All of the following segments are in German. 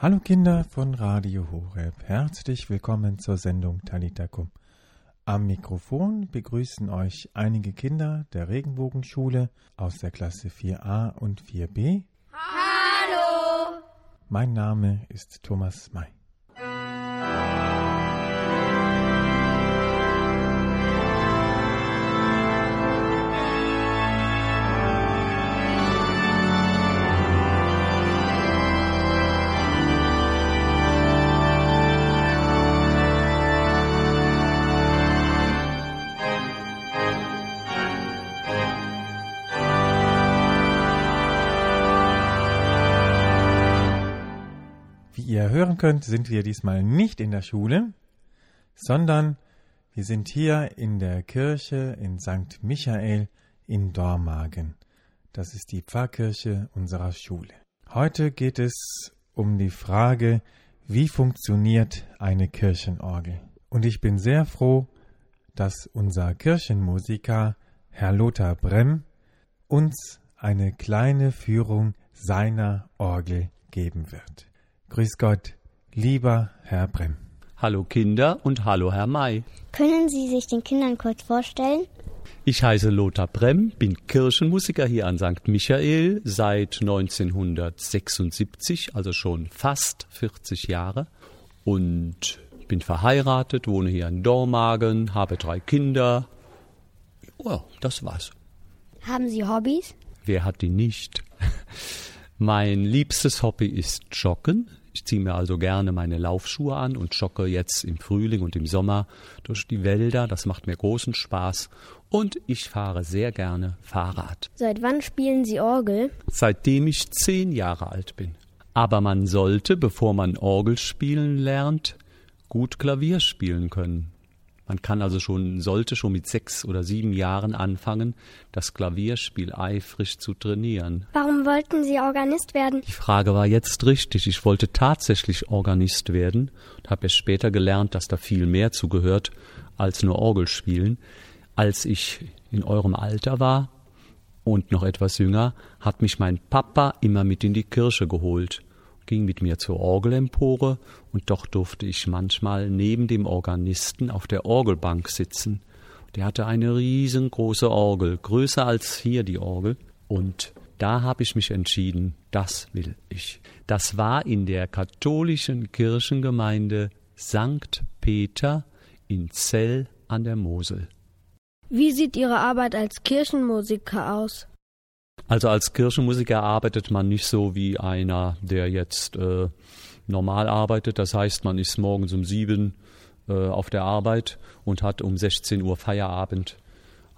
Hallo Kinder von Radio Horeb, herzlich willkommen zur Sendung Talitakum. Am Mikrofon begrüßen euch einige Kinder der Regenbogenschule aus der Klasse 4a und 4b. Hallo! Mein Name ist Thomas May. Hören könnt, sind wir diesmal nicht in der Schule, sondern wir sind hier in der Kirche in St. Michael in Dormagen. Das ist die Pfarrkirche unserer Schule. Heute geht es um die Frage, wie funktioniert eine Kirchenorgel? Und ich bin sehr froh, dass unser Kirchenmusiker Herr Lothar Bremm uns eine kleine Führung seiner Orgel geben wird. Grüß Gott, lieber Herr Brem. Hallo Kinder und hallo Herr May. Können Sie sich den Kindern kurz vorstellen? Ich heiße Lothar Brem, bin Kirchenmusiker hier an St. Michael seit 1976, also schon fast 40 Jahre. Und bin verheiratet, wohne hier in Dormagen, habe drei Kinder. Oh, das war's. Haben Sie Hobbys? Wer hat die nicht? Mein liebstes Hobby ist Joggen. Ich ziehe mir also gerne meine Laufschuhe an und jogge jetzt im Frühling und im Sommer durch die Wälder. Das macht mir großen Spaß. Und ich fahre sehr gerne Fahrrad. Seit wann spielen Sie Orgel? Seitdem ich zehn Jahre alt bin. Aber man sollte, bevor man Orgel spielen lernt, gut Klavier spielen können. Man kann also schon, sollte schon mit sechs oder sieben Jahren anfangen, das Klavierspiel eifrig zu trainieren. Warum wollten Sie Organist werden? Die Frage war jetzt richtig. Ich wollte tatsächlich Organist werden und habe erst später gelernt, dass da viel mehr zugehört als nur Orgel spielen. Als ich in eurem Alter war und noch etwas jünger, hat mich mein Papa immer mit in die Kirche geholt ging mit mir zur Orgelempore und doch durfte ich manchmal neben dem Organisten auf der Orgelbank sitzen. Der hatte eine riesengroße Orgel, größer als hier die Orgel. Und da habe ich mich entschieden, das will ich. Das war in der katholischen Kirchengemeinde St. Peter in Zell an der Mosel. Wie sieht Ihre Arbeit als Kirchenmusiker aus? Also als Kirchenmusiker arbeitet man nicht so wie einer, der jetzt äh, normal arbeitet. Das heißt, man ist morgens um sieben äh, auf der Arbeit und hat um 16 Uhr Feierabend.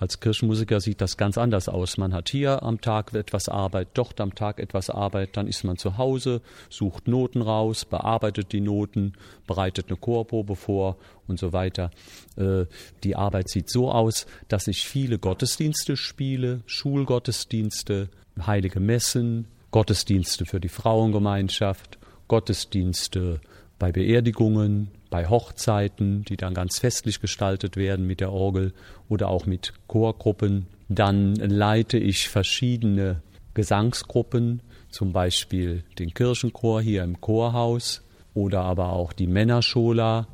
Als Kirchenmusiker sieht das ganz anders aus. Man hat hier am Tag etwas Arbeit, dort am Tag etwas Arbeit, dann ist man zu Hause, sucht Noten raus, bearbeitet die Noten, bereitet eine Chorprobe vor und so weiter. Äh, die Arbeit sieht so aus, dass ich viele Gottesdienste spiele, Schulgottesdienste, heilige Messen, Gottesdienste für die Frauengemeinschaft, Gottesdienste bei Beerdigungen, bei Hochzeiten, die dann ganz festlich gestaltet werden mit der Orgel oder auch mit Chorgruppen. Dann leite ich verschiedene Gesangsgruppen, zum Beispiel den Kirchenchor hier im Chorhaus oder aber auch die Männerschola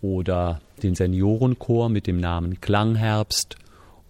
oder den Seniorenchor mit dem Namen Klangherbst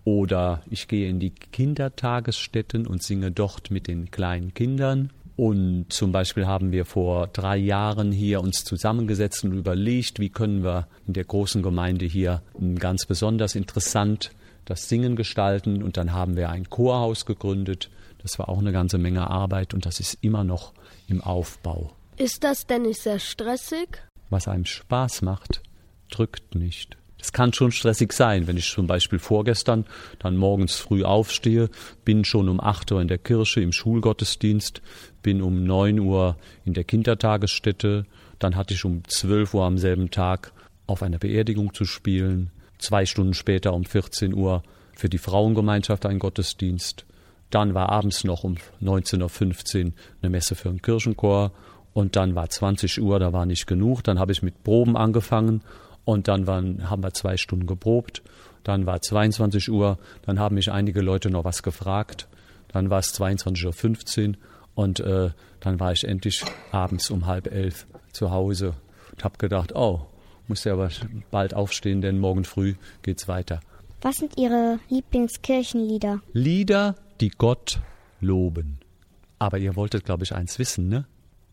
oder ich gehe in die Kindertagesstätten und singe dort mit den kleinen Kindern und zum Beispiel haben wir vor drei Jahren hier uns zusammengesetzt und überlegt, wie können wir in der großen Gemeinde hier ganz besonders interessant das Singen gestalten. Und dann haben wir ein Chorhaus gegründet. Das war auch eine ganze Menge Arbeit und das ist immer noch im Aufbau. Ist das denn nicht sehr stressig? Was einem Spaß macht, drückt nicht. Es kann schon stressig sein, wenn ich zum Beispiel vorgestern dann morgens früh aufstehe, bin schon um acht Uhr in der Kirche im Schulgottesdienst, bin um neun Uhr in der Kindertagesstätte, dann hatte ich um zwölf Uhr am selben Tag auf einer Beerdigung zu spielen, zwei Stunden später um 14 Uhr für die Frauengemeinschaft ein Gottesdienst, dann war abends noch um 19.15 Uhr eine Messe für den Kirchenchor und dann war 20 Uhr, da war nicht genug, dann habe ich mit Proben angefangen und dann waren, haben wir zwei Stunden geprobt. Dann war 22 Uhr. Dann haben mich einige Leute noch was gefragt. Dann war es 22.15 Uhr. Und äh, dann war ich endlich abends um halb elf zu Hause und habe gedacht, oh, muss ja aber bald aufstehen, denn morgen früh geht's weiter. Was sind Ihre Lieblingskirchenlieder? Lieder, die Gott loben. Aber ihr wolltet, glaube ich, eins wissen, ne?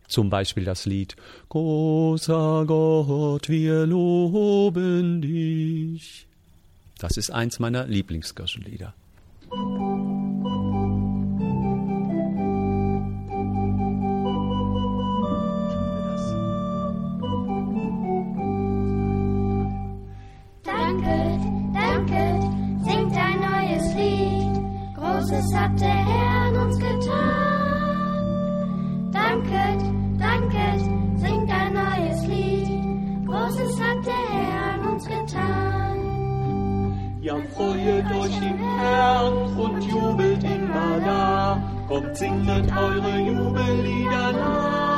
Zum Beispiel das Lied Großer Gott, wir loben dich. Das ist eins meiner Lieblingskirchenlieder. Ja, freuet euch im Herrn und jubelt immer da. Kommt, singet eure Jubellieder laut.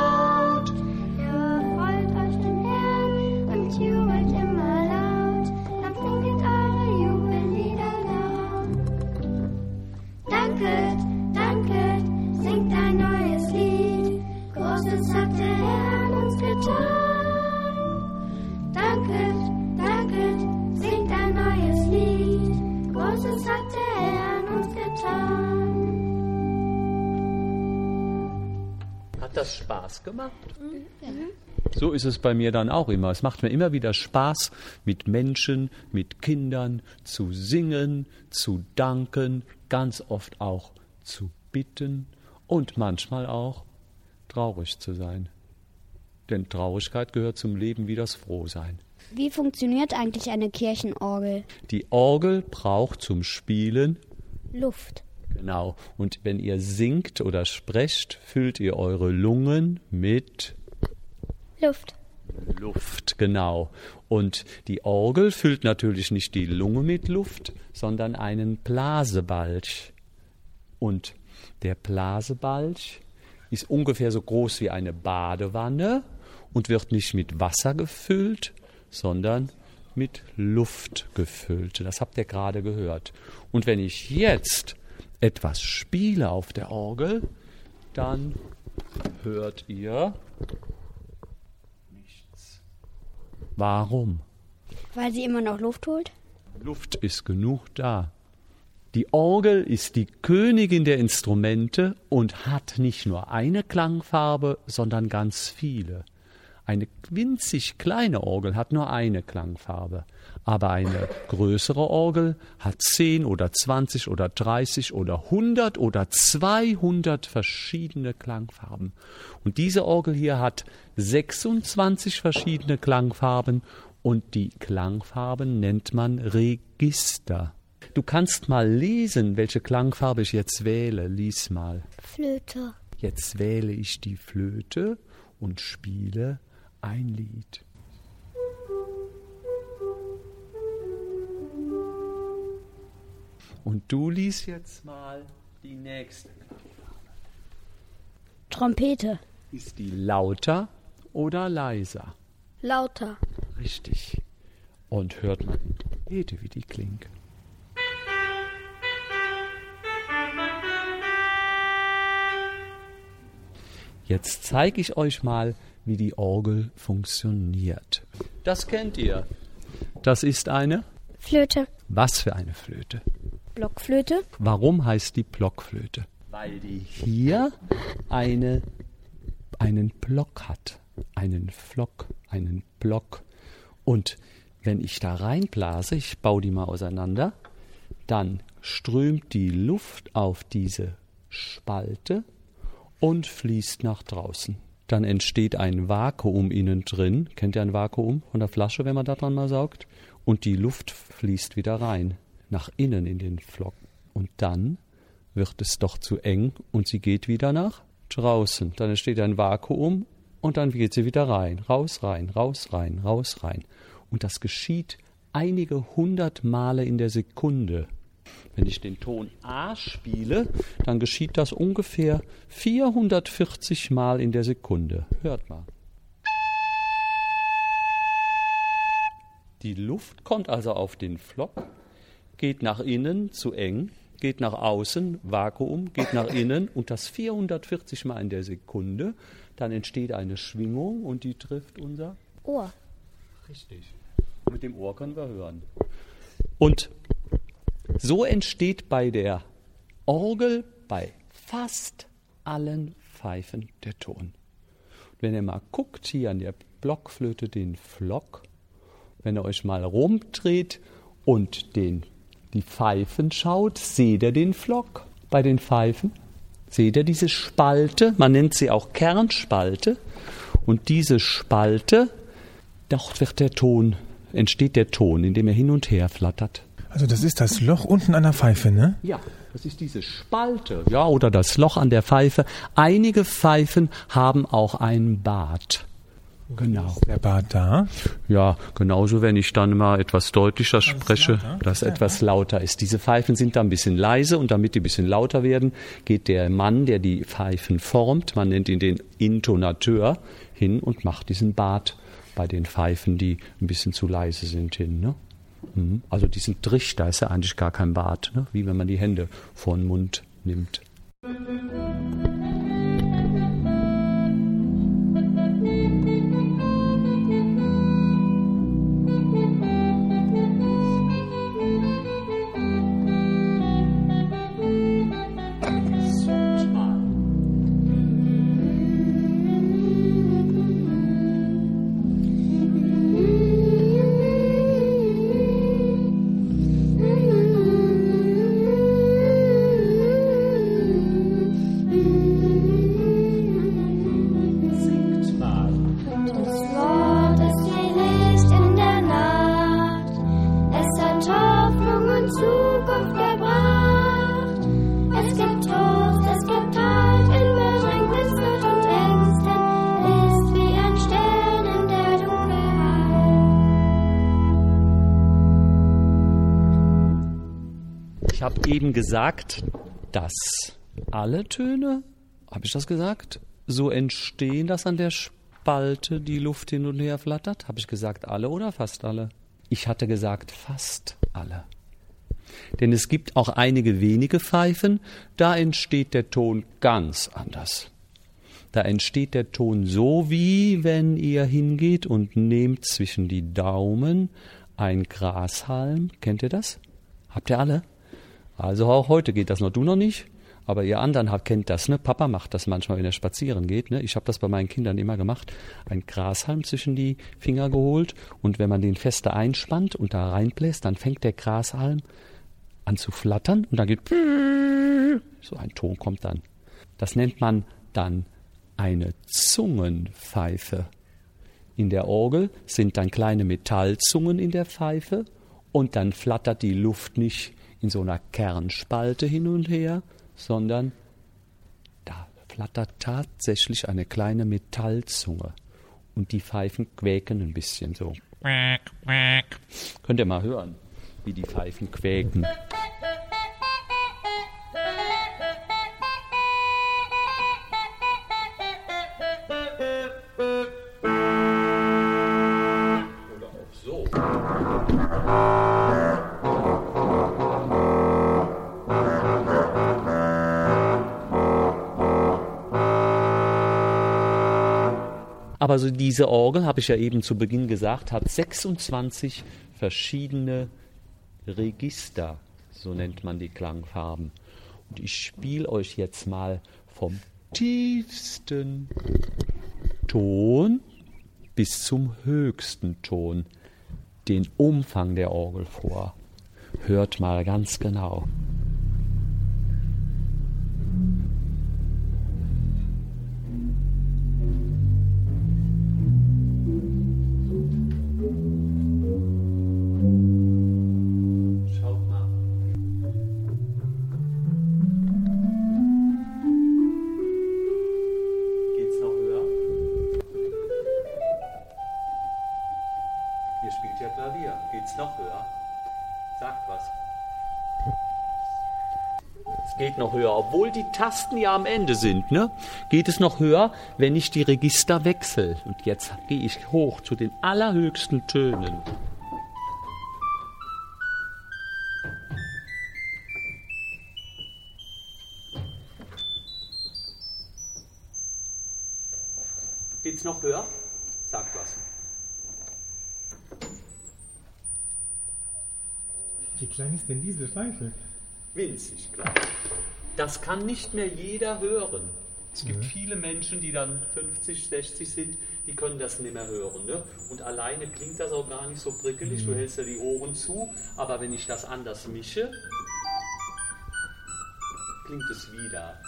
Spaß gemacht? So ist es bei mir dann auch immer. Es macht mir immer wieder Spaß, mit Menschen, mit Kindern zu singen, zu danken, ganz oft auch zu bitten und manchmal auch traurig zu sein. Denn Traurigkeit gehört zum Leben wie das Frohsein. Wie funktioniert eigentlich eine Kirchenorgel? Die Orgel braucht zum Spielen Luft. Genau. Und wenn ihr singt oder sprecht, füllt ihr eure Lungen mit Luft. Luft, genau. Und die Orgel füllt natürlich nicht die Lunge mit Luft, sondern einen Blasebalg. Und der Blasebalg ist ungefähr so groß wie eine Badewanne und wird nicht mit Wasser gefüllt, sondern mit Luft gefüllt. Das habt ihr gerade gehört. Und wenn ich jetzt etwas spiele auf der Orgel, dann hört ihr nichts. Warum? Weil sie immer noch Luft holt? Luft ist genug da. Die Orgel ist die Königin der Instrumente und hat nicht nur eine Klangfarbe, sondern ganz viele. Eine winzig kleine Orgel hat nur eine Klangfarbe, aber eine größere Orgel hat zehn oder zwanzig oder dreißig oder hundert oder zweihundert verschiedene Klangfarben. Und diese Orgel hier hat 26 verschiedene Klangfarben und die Klangfarben nennt man Register. Du kannst mal lesen, welche Klangfarbe ich jetzt wähle. Lies mal. Flöte. Jetzt wähle ich die Flöte und spiele ein Lied. Und du liest jetzt mal die nächste. Trompete. Ist die lauter oder leiser? Lauter. Richtig. Und hört mal die Trompete, wie die klingt. Jetzt zeige ich euch mal, wie die Orgel funktioniert. Das kennt ihr. Das ist eine. Flöte. Was für eine Flöte? Blockflöte. Warum heißt die Blockflöte? Weil die hier eine, einen Block hat. Einen Flock, einen Block. Und wenn ich da reinblase, ich baue die mal auseinander, dann strömt die Luft auf diese Spalte und fließt nach draußen. Dann entsteht ein Vakuum innen drin. Kennt ihr ein Vakuum von der Flasche, wenn man da dran mal saugt? Und die Luft fließt wieder rein, nach innen in den Flock. Und dann wird es doch zu eng und sie geht wieder nach draußen. Dann entsteht ein Vakuum und dann geht sie wieder rein. Raus, rein, raus, rein, raus, rein. Und das geschieht einige hundert Male in der Sekunde. Wenn ich den Ton A spiele, dann geschieht das ungefähr 440 Mal in der Sekunde. Hört mal. Die Luft kommt also auf den Flock, geht nach innen zu eng, geht nach außen, Vakuum, geht nach innen und das 440 Mal in der Sekunde. Dann entsteht eine Schwingung und die trifft unser Ohr. Richtig. Mit dem Ohr können wir hören. Und so entsteht bei der Orgel bei fast allen Pfeifen der Ton. Und wenn ihr mal guckt hier an der Blockflöte den Flock, wenn ihr euch mal rumdreht und den, die Pfeifen schaut, seht ihr den Flock bei den Pfeifen? Seht ihr diese Spalte? Man nennt sie auch Kernspalte. Und diese Spalte, dort wird der Ton, entsteht der Ton, indem er hin und her flattert. Also das ist das Loch unten an der Pfeife, ne? Ja, das ist diese Spalte, ja, oder das Loch an der Pfeife. Einige Pfeifen haben auch ein Bad. Genau. Der Bart da. Ja, genauso, wenn ich dann mal etwas deutlicher spreche, lauter? dass etwas lauter ist. Diese Pfeifen sind da ein bisschen leise und damit die ein bisschen lauter werden, geht der Mann, der die Pfeifen formt, man nennt ihn den Intonateur, hin und macht diesen Bart bei den Pfeifen, die ein bisschen zu leise sind, hin. Ne? Mhm. Also diesen Trichter ist ja eigentlich gar kein Bart, ne? wie wenn man die Hände vor den Mund nimmt. Singt Gesagt, dass alle Töne, habe ich das gesagt, so entstehen, dass an der Spalte die Luft hin und her flattert. Habe ich gesagt alle oder fast alle? Ich hatte gesagt fast alle. Denn es gibt auch einige wenige Pfeifen, da entsteht der Ton ganz anders. Da entsteht der Ton so, wie wenn ihr hingeht und nehmt zwischen die Daumen ein Grashalm. Kennt ihr das? Habt ihr alle? Also auch heute geht das noch, du noch nicht. Aber ihr anderen habt, kennt das, ne? Papa macht das manchmal, wenn er spazieren geht. Ne? Ich habe das bei meinen Kindern immer gemacht. Ein Grashalm zwischen die Finger geholt und wenn man den fester einspannt und da reinbläst, dann fängt der Grashalm an zu flattern und dann geht so ein Ton kommt dann. Das nennt man dann eine Zungenpfeife. In der Orgel sind dann kleine Metallzungen in der Pfeife und dann flattert die Luft nicht in so einer Kernspalte hin und her, sondern da flattert tatsächlich eine kleine Metallzunge und die Pfeifen quäken ein bisschen so. Könnt ihr mal hören, wie die Pfeifen quäken. Aber so diese Orgel, habe ich ja eben zu Beginn gesagt, hat 26 verschiedene Register, so nennt man die Klangfarben. Und ich spiele euch jetzt mal vom tiefsten Ton bis zum höchsten Ton den Umfang der Orgel vor. Hört mal ganz genau. die Tasten ja am Ende sind, ne, geht es noch höher, wenn ich die Register wechsle. Und jetzt gehe ich hoch zu den allerhöchsten Tönen. Geht's noch höher? Sag was. Wie klein ist denn diese Pfeife? Winzig klein. Das kann nicht mehr jeder hören. Es gibt viele Menschen, die dann 50, 60 sind, die können das nicht mehr hören. Ne? Und alleine klingt das auch gar nicht so prickelig. Du hältst ja die Ohren zu, aber wenn ich das anders mische, klingt es wieder.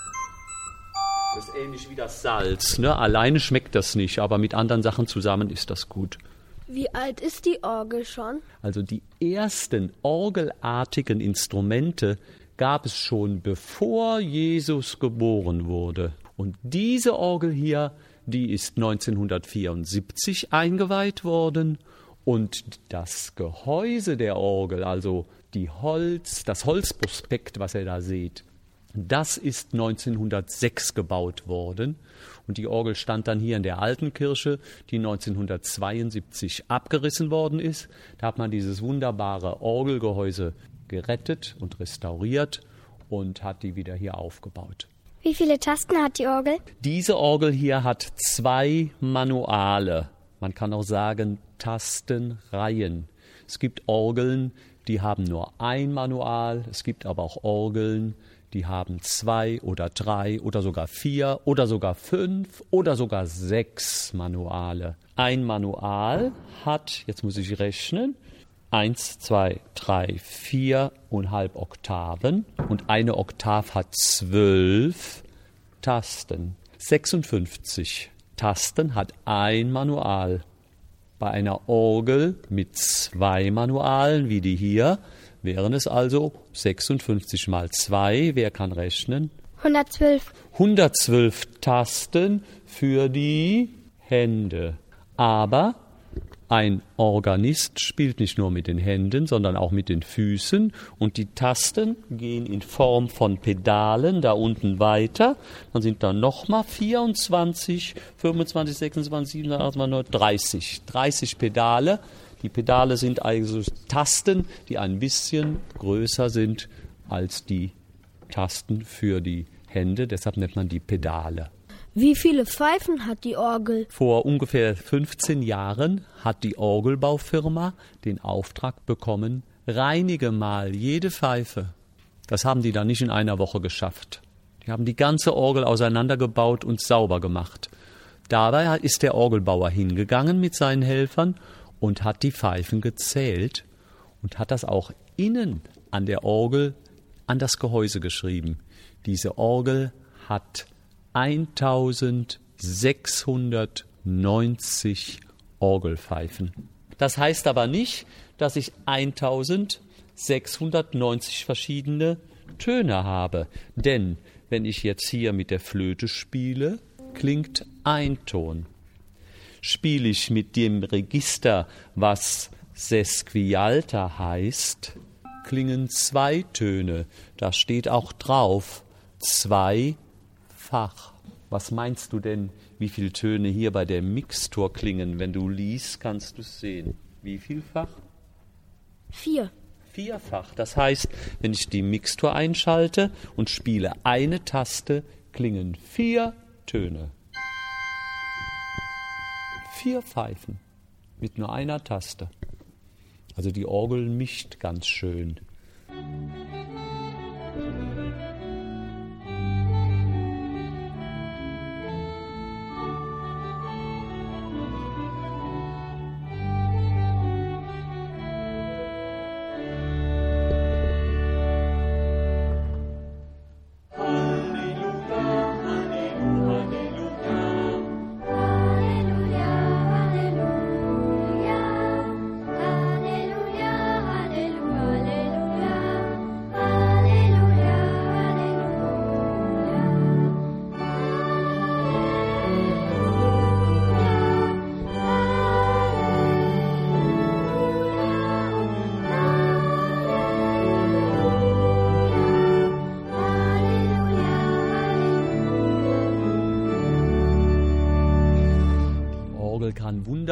Das ist ähnlich wie das Salz. Ne? Alleine schmeckt das nicht, aber mit anderen Sachen zusammen ist das gut. Wie alt ist die Orgel schon? Also die ersten orgelartigen Instrumente gab es schon bevor Jesus geboren wurde. Und diese Orgel hier, die ist 1974 eingeweiht worden und das Gehäuse der Orgel, also die Holz, das Holzprospekt, was ihr da seht, das ist 1906 gebaut worden und die Orgel stand dann hier in der alten Kirche, die 1972 abgerissen worden ist. Da hat man dieses wunderbare Orgelgehäuse gerettet und restauriert und hat die wieder hier aufgebaut. Wie viele Tasten hat die Orgel? Diese Orgel hier hat zwei Manuale. Man kann auch sagen Tastenreihen. Es gibt Orgeln, die haben nur ein Manual. Es gibt aber auch Orgeln, die haben zwei oder drei oder sogar vier oder sogar fünf oder sogar sechs Manuale. Ein Manual hat, jetzt muss ich rechnen, eins, zwei, drei, vier und halb Oktaven und eine Oktav hat zwölf Tasten. 56 Tasten hat ein Manual. Bei einer Orgel mit zwei Manualen wie die hier wären es also 56 mal 2. Wer kann rechnen? 112. 112 Tasten für die Hände. Aber ein Organist spielt nicht nur mit den Händen, sondern auch mit den Füßen und die Tasten gehen in Form von Pedalen da unten weiter. Dann sind da nochmal 24, 25, 26, 27, 28, 29, 30. 30 Pedale. Die Pedale sind also Tasten, die ein bisschen größer sind als die Tasten für die Hände. Deshalb nennt man die Pedale. Wie viele Pfeifen hat die Orgel? Vor ungefähr 15 Jahren hat die Orgelbaufirma den Auftrag bekommen, reinige mal jede Pfeife. Das haben die dann nicht in einer Woche geschafft. Die haben die ganze Orgel auseinandergebaut und sauber gemacht. Dabei ist der Orgelbauer hingegangen mit seinen Helfern und hat die Pfeifen gezählt und hat das auch innen an der Orgel an das Gehäuse geschrieben. Diese Orgel hat 1690 Orgelpfeifen. Das heißt aber nicht, dass ich 1690 verschiedene Töne habe. Denn wenn ich jetzt hier mit der Flöte spiele, klingt ein Ton. Spiele ich mit dem Register, was Sesquialta heißt, klingen zwei Töne. Da steht auch drauf zwei Fach. Was meinst du denn, wie viele Töne hier bei der Mixtur klingen? Wenn du liest, kannst du es sehen. Wie vielfach? Vier. Vierfach. Das heißt, wenn ich die Mixtur einschalte und spiele eine Taste, klingen vier Töne. Vier Pfeifen mit nur einer Taste. Also die Orgel mischt ganz schön.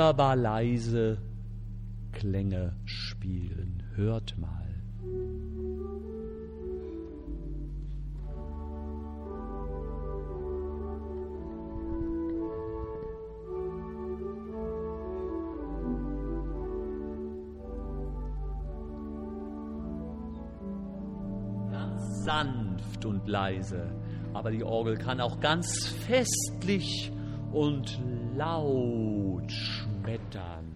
wunderbar leise Klänge spielen. Hört mal. sanft und leise, aber die Orgel kann auch ganz festlich und laut schwingen schmettern.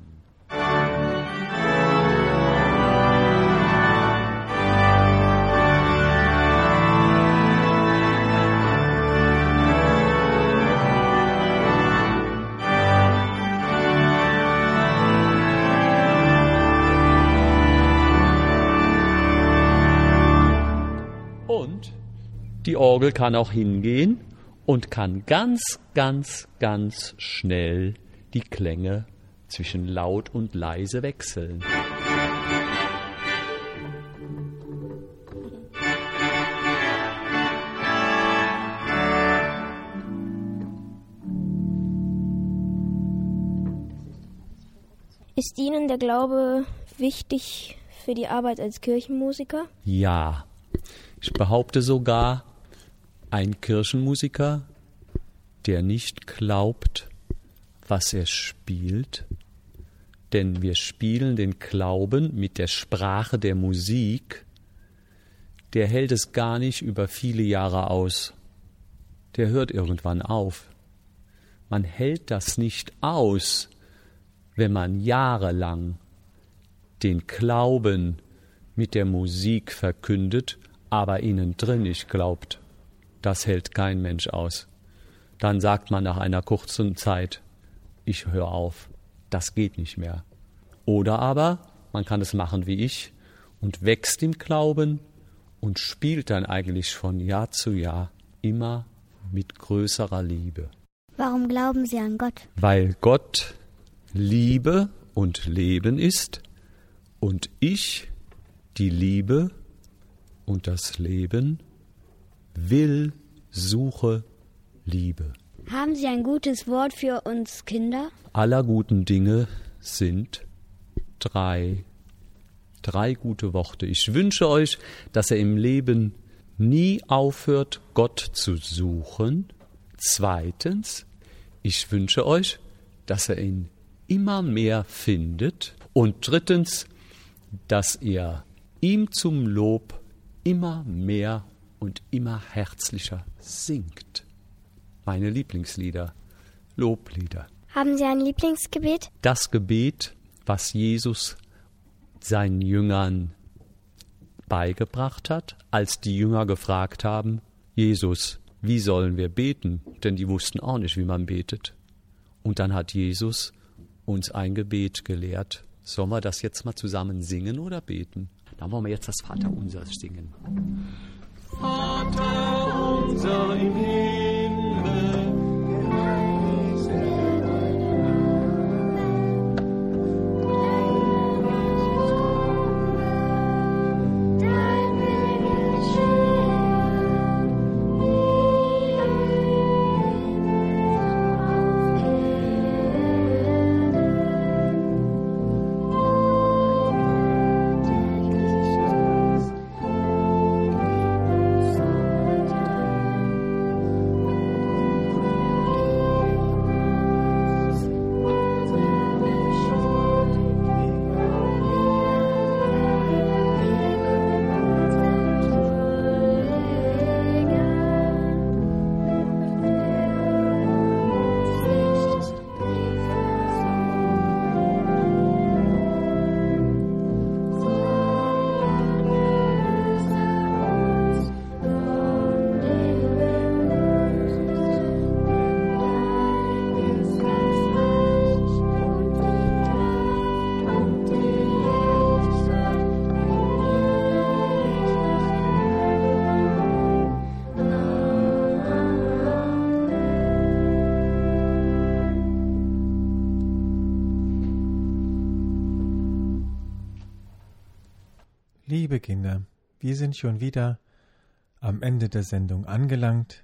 Und die Orgel kann auch hingehen und kann ganz, ganz, ganz schnell die Klänge zwischen laut und leise wechseln. Ist Ihnen der Glaube wichtig für die Arbeit als Kirchenmusiker? Ja, ich behaupte sogar, ein Kirchenmusiker, der nicht glaubt, was er spielt, denn wir spielen den Glauben mit der Sprache der Musik, der hält es gar nicht über viele Jahre aus. Der hört irgendwann auf. Man hält das nicht aus, wenn man jahrelang den Glauben mit der Musik verkündet, aber innen drin nicht glaubt. Das hält kein Mensch aus. Dann sagt man nach einer kurzen Zeit, ich höre auf, das geht nicht mehr. Oder aber man kann es machen wie ich und wächst im Glauben und spielt dann eigentlich von Jahr zu Jahr immer mit größerer Liebe. Warum glauben Sie an Gott? Weil Gott Liebe und Leben ist und ich die Liebe und das Leben will, suche, liebe. Haben Sie ein gutes Wort für uns Kinder? Aller guten Dinge sind drei. Drei gute Worte. Ich wünsche euch, dass er im Leben nie aufhört, Gott zu suchen. Zweitens, ich wünsche euch, dass er ihn immer mehr findet. Und drittens, dass ihr ihm zum Lob immer mehr und immer herzlicher singt. Meine Lieblingslieder, Loblieder. Haben Sie ein Lieblingsgebet? Das Gebet, was Jesus seinen Jüngern beigebracht hat, als die Jünger gefragt haben, Jesus, wie sollen wir beten? Denn die wussten auch nicht, wie man betet. Und dann hat Jesus uns ein Gebet gelehrt. Sollen wir das jetzt mal zusammen singen oder beten? Dann wollen wir jetzt das Vaterunser singen. Vater unser im Himmel, Liebe Kinder, wir sind schon wieder am Ende der Sendung angelangt.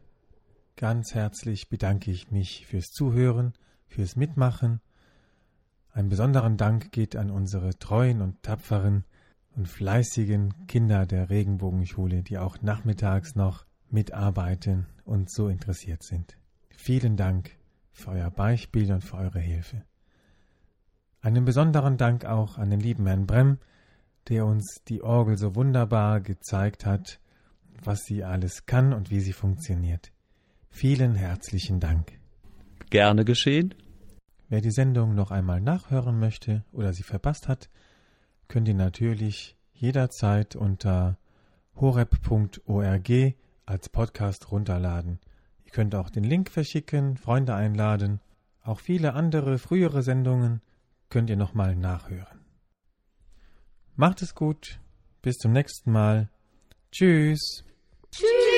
Ganz herzlich bedanke ich mich fürs Zuhören, fürs Mitmachen. Ein besonderen Dank geht an unsere treuen und tapferen und fleißigen Kinder der Regenbogenschule, die auch nachmittags noch mitarbeiten und so interessiert sind. Vielen Dank für euer Beispiel und für eure Hilfe. Einen besonderen Dank auch an den lieben Herrn Bremm, der uns die Orgel so wunderbar gezeigt hat was sie alles kann und wie sie funktioniert. Vielen herzlichen Dank. Gerne geschehen. Wer die Sendung noch einmal nachhören möchte oder sie verpasst hat, könnt ihr natürlich jederzeit unter horeb.org als Podcast runterladen. Ihr könnt auch den Link verschicken, Freunde einladen. Auch viele andere frühere Sendungen könnt ihr nochmal nachhören. Macht es gut. Bis zum nächsten Mal. Tschüss. Tschüss.